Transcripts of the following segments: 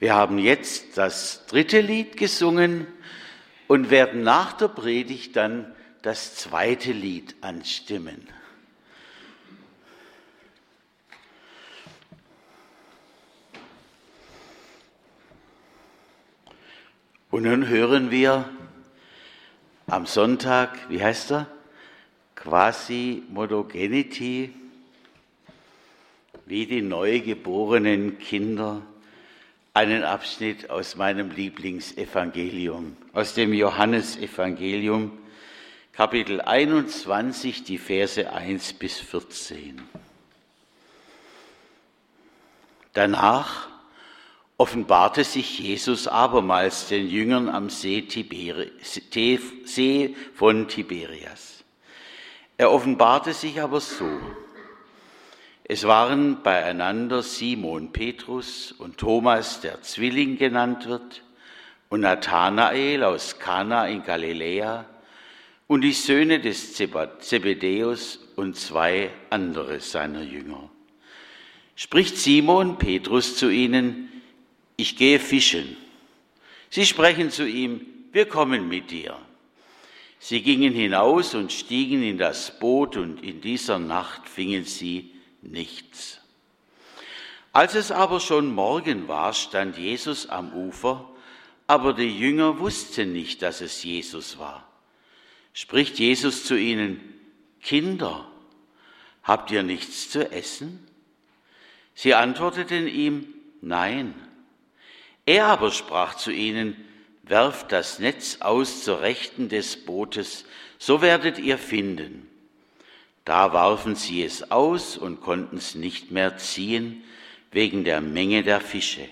Wir haben jetzt das dritte Lied gesungen und werden nach der Predigt dann das zweite Lied anstimmen. Und nun hören wir am Sonntag, wie heißt er? Quasi Modogenity, wie die neugeborenen Kinder einen Abschnitt aus meinem Lieblingsevangelium, aus dem Johannesevangelium, Kapitel 21, die Verse 1 bis 14. Danach offenbarte sich Jesus abermals den Jüngern am See, Tiberi See von Tiberias. Er offenbarte sich aber so. Es waren beieinander Simon Petrus und Thomas, der Zwilling genannt wird, und Nathanael aus Kana in Galiläa und die Söhne des Zebedäus und zwei andere seiner Jünger. Spricht Simon Petrus zu ihnen, ich gehe fischen. Sie sprechen zu ihm, wir kommen mit dir. Sie gingen hinaus und stiegen in das Boot und in dieser Nacht fingen sie nichts. Als es aber schon Morgen war, stand Jesus am Ufer, aber die Jünger wussten nicht, dass es Jesus war. Spricht Jesus zu ihnen, Kinder, habt ihr nichts zu essen? Sie antworteten ihm, nein. Er aber sprach zu ihnen, werft das Netz aus zur Rechten des Bootes, so werdet ihr finden. Da warfen sie es aus und konnten es nicht mehr ziehen wegen der Menge der Fische.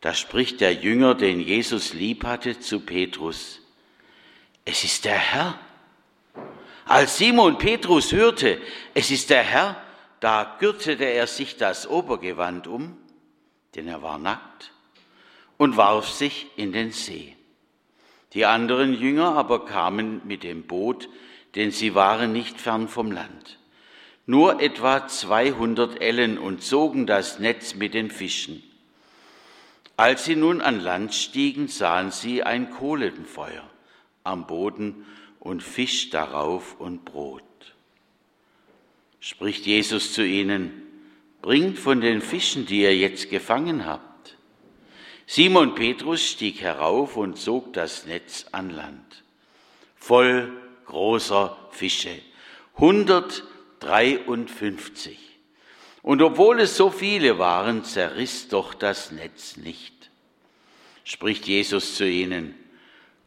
Da spricht der Jünger, den Jesus lieb hatte, zu Petrus, es ist der Herr. Als Simon Petrus hörte, es ist der Herr, da gürtete er sich das Obergewand um, denn er war nackt, und warf sich in den See. Die anderen Jünger aber kamen mit dem Boot, denn sie waren nicht fern vom Land, nur etwa 200 Ellen und zogen das Netz mit den Fischen. Als sie nun an Land stiegen, sahen sie ein Kohlenfeuer am Boden und Fisch darauf und Brot. Spricht Jesus zu ihnen, bringt von den Fischen, die ihr jetzt gefangen habt. Simon Petrus stieg herauf und zog das Netz an Land, voll großer Fische. 153. Und obwohl es so viele waren, zerriss doch das Netz nicht. Spricht Jesus zu ihnen,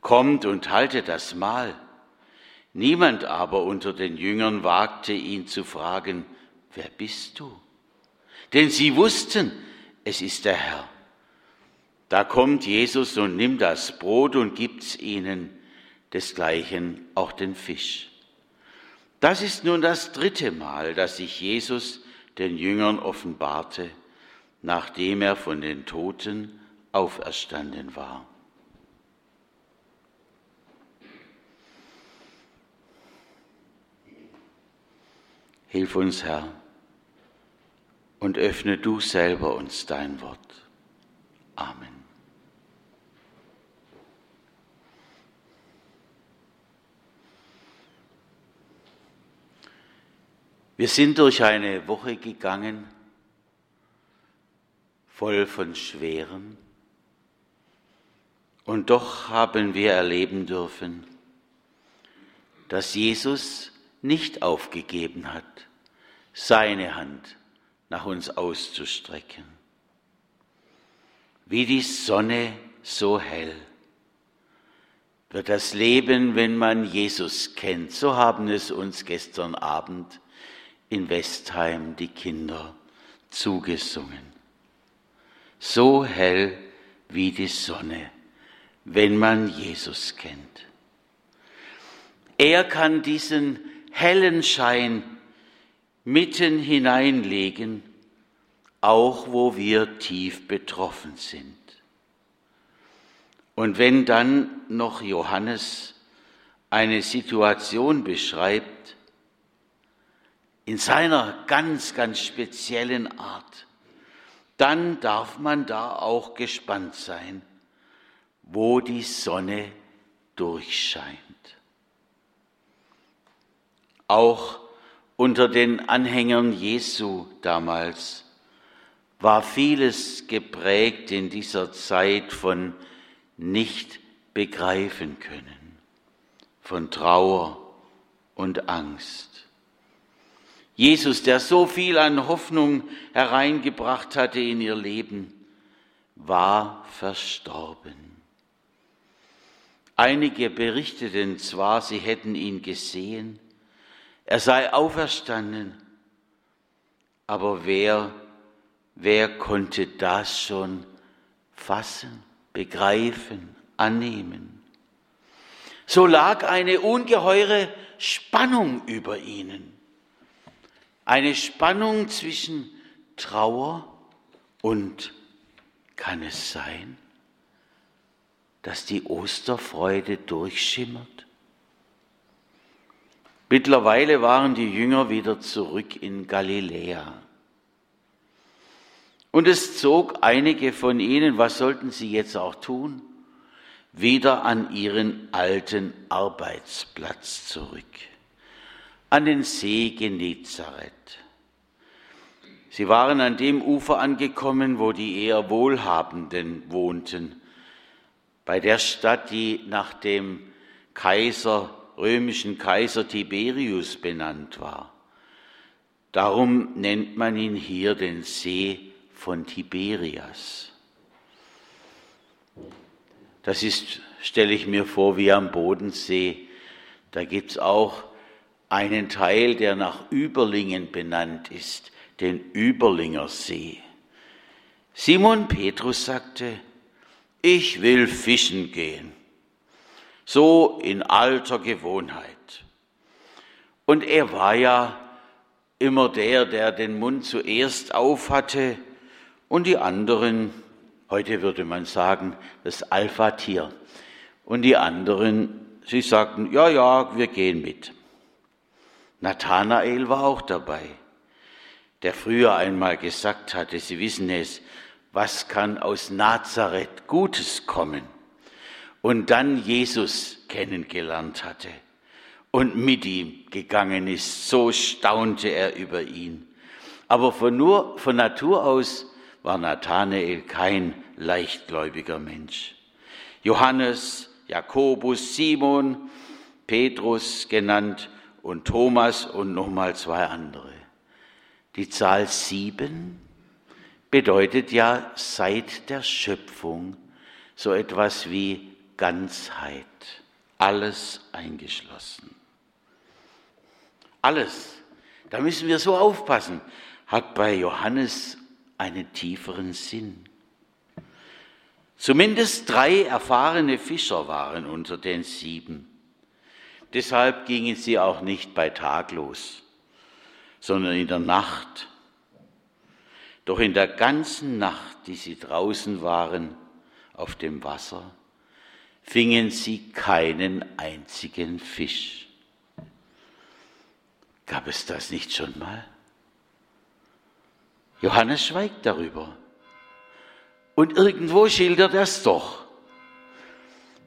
kommt und haltet das Mahl. Niemand aber unter den Jüngern wagte ihn zu fragen, wer bist du? Denn sie wussten, es ist der Herr. Da kommt Jesus und nimmt das Brot und gibt's ihnen desgleichen auch den Fisch. Das ist nun das dritte Mal, dass sich Jesus den Jüngern offenbarte, nachdem er von den Toten auferstanden war. Hilf uns, Herr, und öffne du selber uns dein Wort. Amen. Wir sind durch eine Woche gegangen, voll von Schweren, und doch haben wir erleben dürfen, dass Jesus nicht aufgegeben hat, seine Hand nach uns auszustrecken. Wie die Sonne so hell wird das Leben, wenn man Jesus kennt. So haben es uns gestern Abend in Westheim die Kinder zugesungen. So hell wie die Sonne, wenn man Jesus kennt. Er kann diesen hellen Schein mitten hineinlegen, auch wo wir tief betroffen sind. Und wenn dann noch Johannes eine Situation beschreibt, in seiner ganz, ganz speziellen Art, dann darf man da auch gespannt sein, wo die Sonne durchscheint. Auch unter den Anhängern Jesu damals war vieles geprägt in dieser Zeit von nicht begreifen können, von Trauer und Angst. Jesus, der so viel an Hoffnung hereingebracht hatte in ihr Leben, war verstorben. Einige berichteten zwar, sie hätten ihn gesehen, er sei auferstanden, aber wer, wer konnte das schon fassen, begreifen, annehmen? So lag eine ungeheure Spannung über ihnen. Eine Spannung zwischen Trauer und kann es sein, dass die Osterfreude durchschimmert? Mittlerweile waren die Jünger wieder zurück in Galiläa. Und es zog einige von ihnen, was sollten sie jetzt auch tun? Wieder an ihren alten Arbeitsplatz zurück, an den See Genezareth. Sie waren an dem Ufer angekommen, wo die eher Wohlhabenden wohnten, bei der Stadt, die nach dem Kaiser, römischen Kaiser Tiberius benannt war. Darum nennt man ihn hier den See von Tiberias. Das ist, stelle ich mir vor, wie am Bodensee. Da gibt es auch einen Teil, der nach Überlingen benannt ist, den Überlinger See. Simon Petrus sagte, ich will fischen gehen, so in alter Gewohnheit. Und er war ja immer der, der den Mund zuerst auf hatte und die anderen, heute würde man sagen, das Alpha-Tier. Und die anderen, sie sagten, ja, ja, wir gehen mit. Nathanael war auch dabei der früher einmal gesagt hatte, Sie wissen es, was kann aus Nazareth Gutes kommen? Und dann Jesus kennengelernt hatte und mit ihm gegangen ist, so staunte er über ihn. Aber von, nur, von Natur aus war Nathanael kein leichtgläubiger Mensch. Johannes, Jakobus, Simon, Petrus genannt und Thomas und nochmal zwei andere. Die Zahl sieben bedeutet ja seit der Schöpfung so etwas wie Ganzheit, alles eingeschlossen. Alles, da müssen wir so aufpassen, hat bei Johannes einen tieferen Sinn. Zumindest drei erfahrene Fischer waren unter den sieben. Deshalb gingen sie auch nicht bei Tag los sondern in der Nacht. Doch in der ganzen Nacht, die sie draußen waren auf dem Wasser, fingen sie keinen einzigen Fisch. Gab es das nicht schon mal? Johannes schweigt darüber. Und irgendwo schildert er es doch,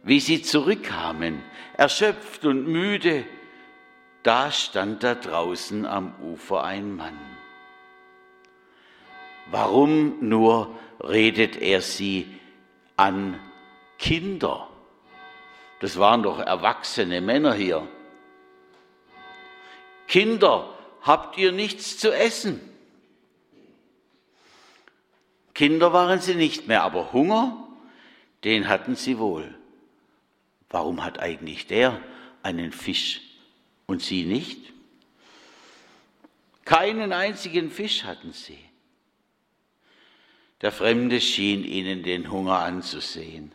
wie sie zurückkamen, erschöpft und müde, da stand da draußen am Ufer ein Mann. Warum nur redet er sie an Kinder? Das waren doch erwachsene Männer hier. Kinder, habt ihr nichts zu essen? Kinder waren sie nicht mehr, aber Hunger, den hatten sie wohl. Warum hat eigentlich der einen Fisch und sie nicht? Keinen einzigen Fisch hatten sie. Der Fremde schien ihnen den Hunger anzusehen.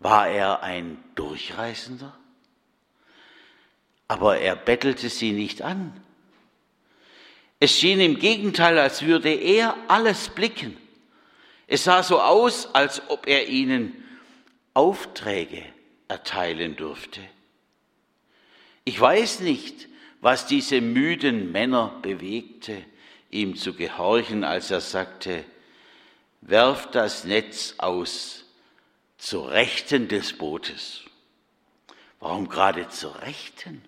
War er ein Durchreisender? Aber er bettelte sie nicht an. Es schien im Gegenteil, als würde er alles blicken. Es sah so aus, als ob er ihnen Aufträge erteilen dürfte. Ich weiß nicht, was diese müden Männer bewegte, ihm zu gehorchen, als er sagte, werft das Netz aus zur Rechten des Bootes. Warum gerade zur Rechten?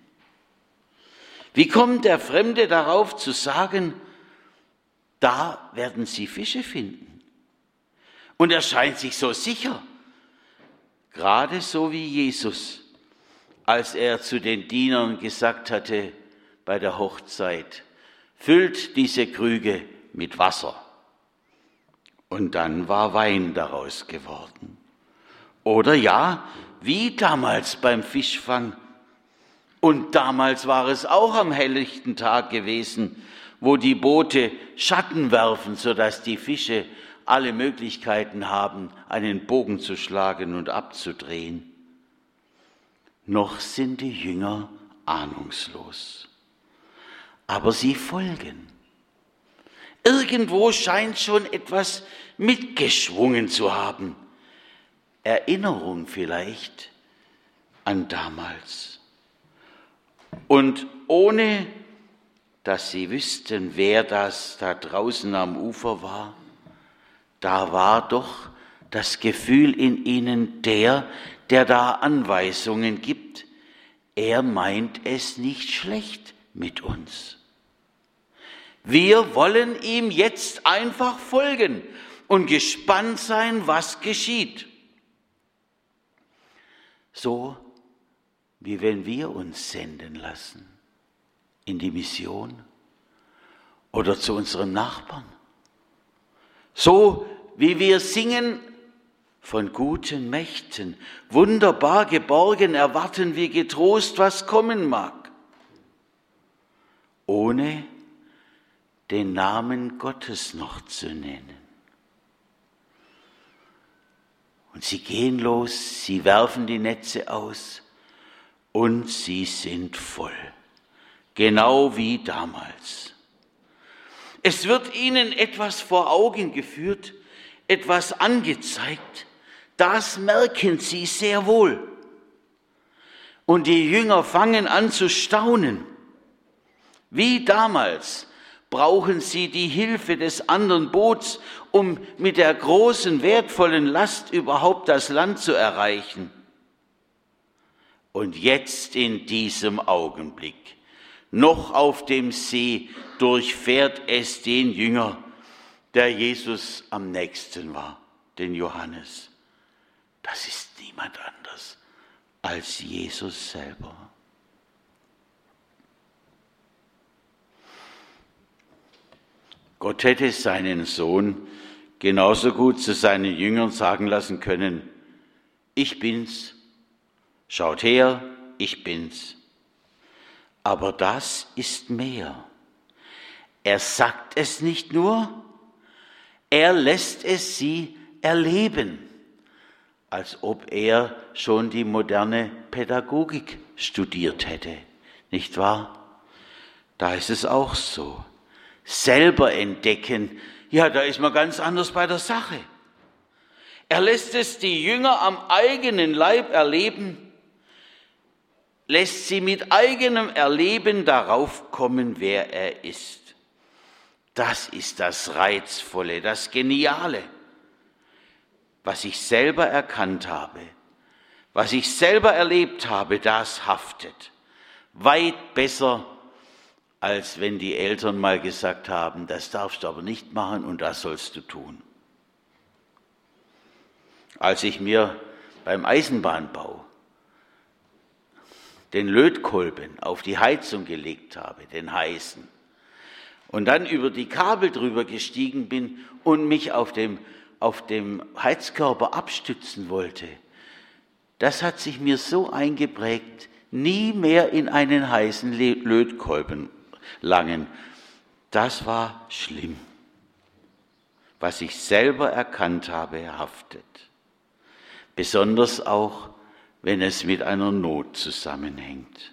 Wie kommt der Fremde darauf zu sagen, da werden sie Fische finden? Und er scheint sich so sicher, gerade so wie Jesus, als er zu den Dienern gesagt hatte bei der Hochzeit, füllt diese Krüge mit Wasser. Und dann war Wein daraus geworden. Oder ja, wie damals beim Fischfang. Und damals war es auch am helllichten Tag gewesen, wo die Boote Schatten werfen, sodass die Fische alle Möglichkeiten haben, einen Bogen zu schlagen und abzudrehen. Noch sind die Jünger ahnungslos. Aber sie folgen. Irgendwo scheint schon etwas mitgeschwungen zu haben. Erinnerung vielleicht an damals. Und ohne dass sie wüssten, wer das da draußen am Ufer war, da war doch das Gefühl in ihnen der, der da Anweisungen gibt, er meint es nicht schlecht mit uns. Wir wollen ihm jetzt einfach folgen und gespannt sein, was geschieht. So wie wenn wir uns senden lassen in die Mission oder zu unserem Nachbarn. So wie wir singen von guten Mächten, wunderbar geborgen erwarten wir getrost, was kommen mag, ohne den Namen Gottes noch zu nennen. Und sie gehen los, sie werfen die Netze aus und sie sind voll, genau wie damals. Es wird ihnen etwas vor Augen geführt, etwas angezeigt, das merken sie sehr wohl. Und die Jünger fangen an zu staunen. Wie damals brauchen sie die Hilfe des anderen Boots, um mit der großen, wertvollen Last überhaupt das Land zu erreichen. Und jetzt in diesem Augenblick, noch auf dem See, durchfährt es den Jünger, der Jesus am nächsten war, den Johannes. Das ist niemand anders als Jesus selber. Gott hätte seinen Sohn genauso gut zu seinen Jüngern sagen lassen können, ich bin's, schaut her, ich bin's. Aber das ist mehr. Er sagt es nicht nur, er lässt es sie erleben, als ob er schon die moderne Pädagogik studiert hätte, nicht wahr? Da ist es auch so selber entdecken, ja, da ist man ganz anders bei der Sache. Er lässt es die Jünger am eigenen Leib erleben, lässt sie mit eigenem Erleben darauf kommen, wer er ist. Das ist das Reizvolle, das Geniale, was ich selber erkannt habe, was ich selber erlebt habe, das haftet. Weit besser als wenn die Eltern mal gesagt haben, das darfst du aber nicht machen und das sollst du tun. Als ich mir beim Eisenbahnbau den Lötkolben auf die Heizung gelegt habe, den heißen, und dann über die Kabel drüber gestiegen bin und mich auf dem, auf dem Heizkörper abstützen wollte, das hat sich mir so eingeprägt, nie mehr in einen heißen Lötkolben langen. Das war schlimm. Was ich selber erkannt habe, haftet. Besonders auch, wenn es mit einer Not zusammenhängt.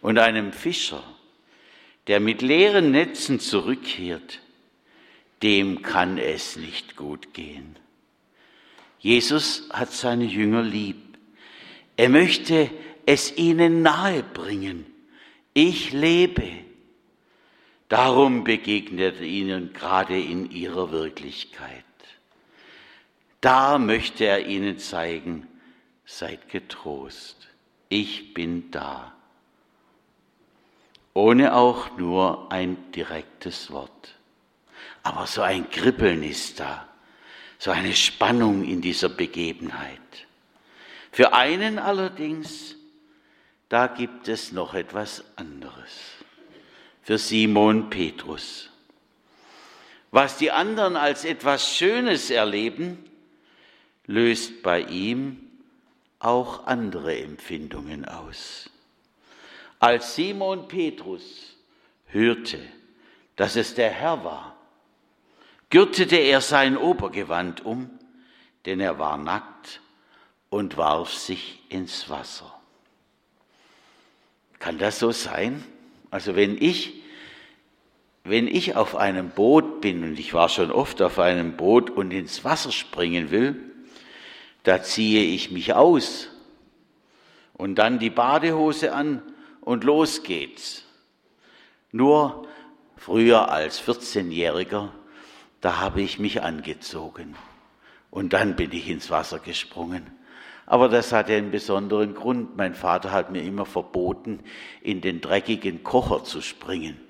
Und einem Fischer, der mit leeren Netzen zurückkehrt, dem kann es nicht gut gehen. Jesus hat seine Jünger lieb. Er möchte es ihnen nahe bringen. Ich lebe Darum begegnet er ihnen gerade in ihrer Wirklichkeit. Da möchte er ihnen zeigen, seid getrost, ich bin da. Ohne auch nur ein direktes Wort. Aber so ein Kribbeln ist da, so eine Spannung in dieser Begebenheit. Für einen allerdings, da gibt es noch etwas anderes. Für Simon Petrus. Was die anderen als etwas Schönes erleben, löst bei ihm auch andere Empfindungen aus. Als Simon Petrus hörte, dass es der Herr war, gürtete er sein Obergewand um, denn er war nackt und warf sich ins Wasser. Kann das so sein? Also wenn ich, wenn ich auf einem Boot bin, und ich war schon oft auf einem Boot und ins Wasser springen will, da ziehe ich mich aus und dann die Badehose an und los geht's. Nur früher als 14-Jähriger, da habe ich mich angezogen und dann bin ich ins Wasser gesprungen. Aber das hatte einen besonderen Grund. Mein Vater hat mir immer verboten, in den dreckigen Kocher zu springen.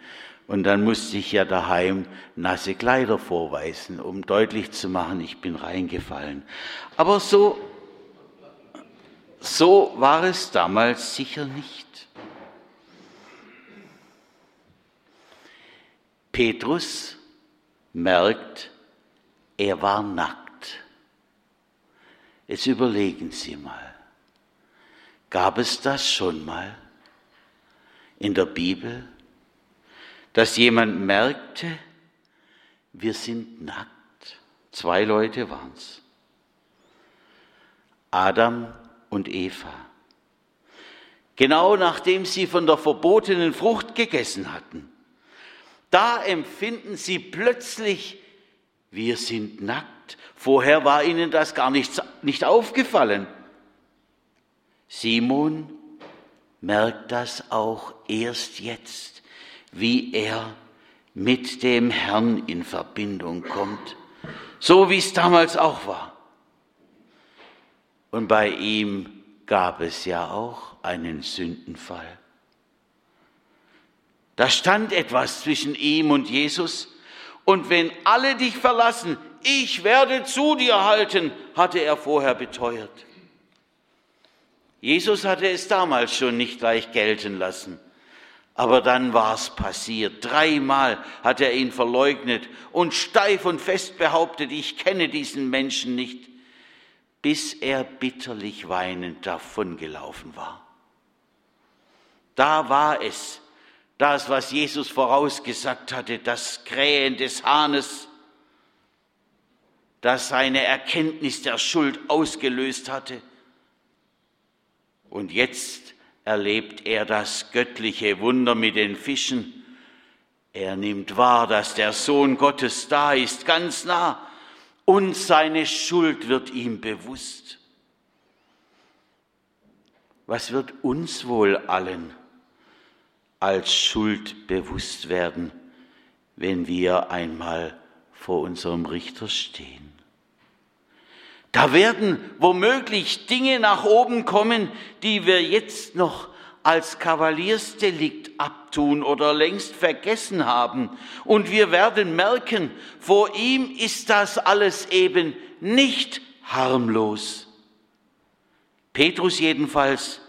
Und dann musste ich ja daheim nasse Kleider vorweisen, um deutlich zu machen, ich bin reingefallen. Aber so, so war es damals sicher nicht. Petrus merkt, er war nackt. Jetzt überlegen Sie mal, gab es das schon mal in der Bibel, dass jemand merkte, wir sind nackt? Zwei Leute waren es. Adam und Eva. Genau nachdem sie von der verbotenen Frucht gegessen hatten, da empfinden sie plötzlich, wir sind nackt. Vorher war ihnen das gar nicht, nicht aufgefallen. Simon merkt das auch erst jetzt, wie er mit dem Herrn in Verbindung kommt, so wie es damals auch war. Und bei ihm gab es ja auch einen Sündenfall. Da stand etwas zwischen ihm und Jesus. Und wenn alle dich verlassen, ich werde zu dir halten, hatte er vorher beteuert. Jesus hatte es damals schon nicht gleich gelten lassen. Aber dann war es passiert. Dreimal hat er ihn verleugnet und steif und fest behauptet, ich kenne diesen Menschen nicht, bis er bitterlich weinend davongelaufen war. Da war es, das, was Jesus vorausgesagt hatte, das Krähen des Hahnes, das seine Erkenntnis der Schuld ausgelöst hatte. Und jetzt erlebt er das göttliche Wunder mit den Fischen. Er nimmt wahr, dass der Sohn Gottes da ist, ganz nah, und seine Schuld wird ihm bewusst. Was wird uns wohl allen als Schuld bewusst werden, wenn wir einmal vor unserem Richter stehen? Da werden womöglich Dinge nach oben kommen, die wir jetzt noch als Kavaliersdelikt abtun oder längst vergessen haben. Und wir werden merken, vor ihm ist das alles eben nicht harmlos. Petrus jedenfalls,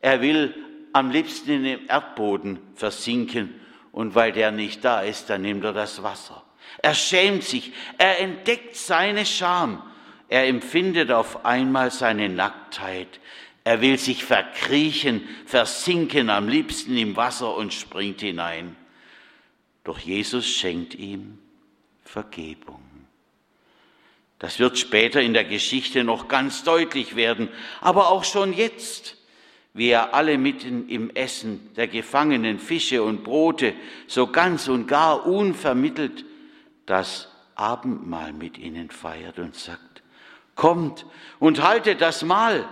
er will am liebsten in den Erdboden versinken und weil der nicht da ist, dann nimmt er das Wasser. Er schämt sich, er entdeckt seine Scham er empfindet auf einmal seine Nacktheit. Er will sich verkriechen, versinken, am liebsten im Wasser und springt hinein. Doch Jesus schenkt ihm Vergebung. Das wird später in der Geschichte noch ganz deutlich werden, aber auch schon jetzt, wie er alle mitten im Essen der gefangenen Fische und Brote so ganz und gar unvermittelt das Abendmahl mit ihnen feiert und sagt, kommt und haltet das Mahl,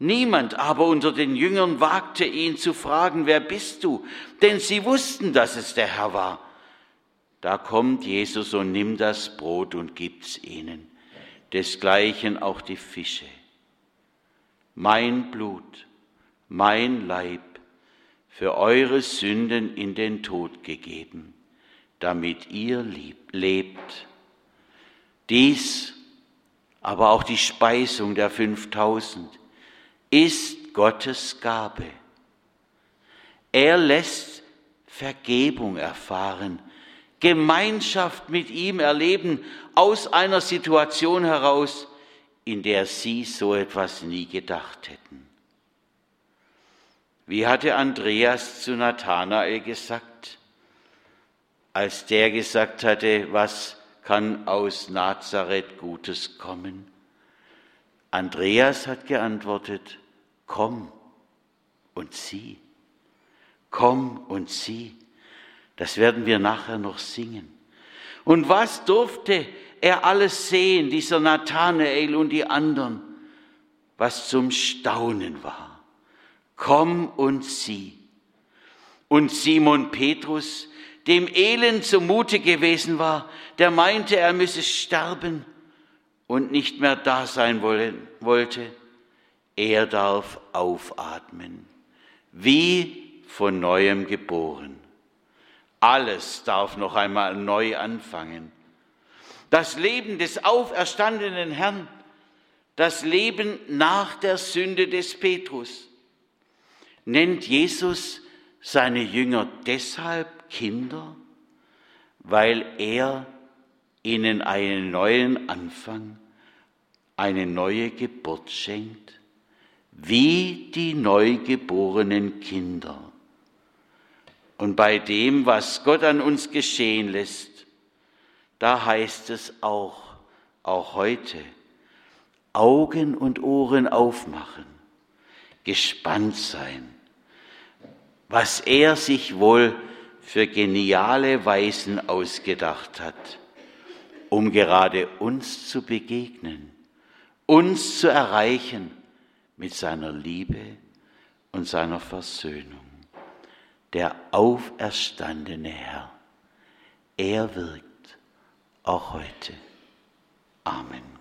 Niemand aber unter den Jüngern wagte ihn zu fragen, wer bist du? Denn sie wussten, dass es der Herr war. Da kommt Jesus und nimmt das Brot und gibt's ihnen, desgleichen auch die Fische. Mein Blut, mein Leib, für eure Sünden in den Tod gegeben, damit ihr lebt. Dies, aber auch die Speisung der 5000, ist Gottes Gabe. Er lässt Vergebung erfahren, Gemeinschaft mit ihm erleben aus einer Situation heraus, in der sie so etwas nie gedacht hätten. Wie hatte Andreas zu Nathanael gesagt, als der gesagt hatte, was kann aus Nazareth Gutes kommen? Andreas hat geantwortet, komm und sieh, komm und sieh. Das werden wir nachher noch singen. Und was durfte er alles sehen, dieser Nathanael und die anderen, was zum Staunen war. Komm und sieh. Und Simon Petrus, dem Elend zumute gewesen war, der meinte, er müsse sterben und nicht mehr da sein wollte, er darf aufatmen, wie von neuem geboren. Alles darf noch einmal neu anfangen. Das Leben des auferstandenen Herrn, das Leben nach der Sünde des Petrus, nennt Jesus seine Jünger deshalb Kinder, weil er ihnen einen neuen Anfang, eine neue Geburt schenkt, wie die neugeborenen Kinder. Und bei dem, was Gott an uns geschehen lässt, da heißt es auch, auch heute, Augen und Ohren aufmachen, gespannt sein, was er sich wohl für geniale Weisen ausgedacht hat, um gerade uns zu begegnen, uns zu erreichen mit seiner Liebe und seiner Versöhnung. Der auferstandene Herr, er wirkt auch heute. Amen.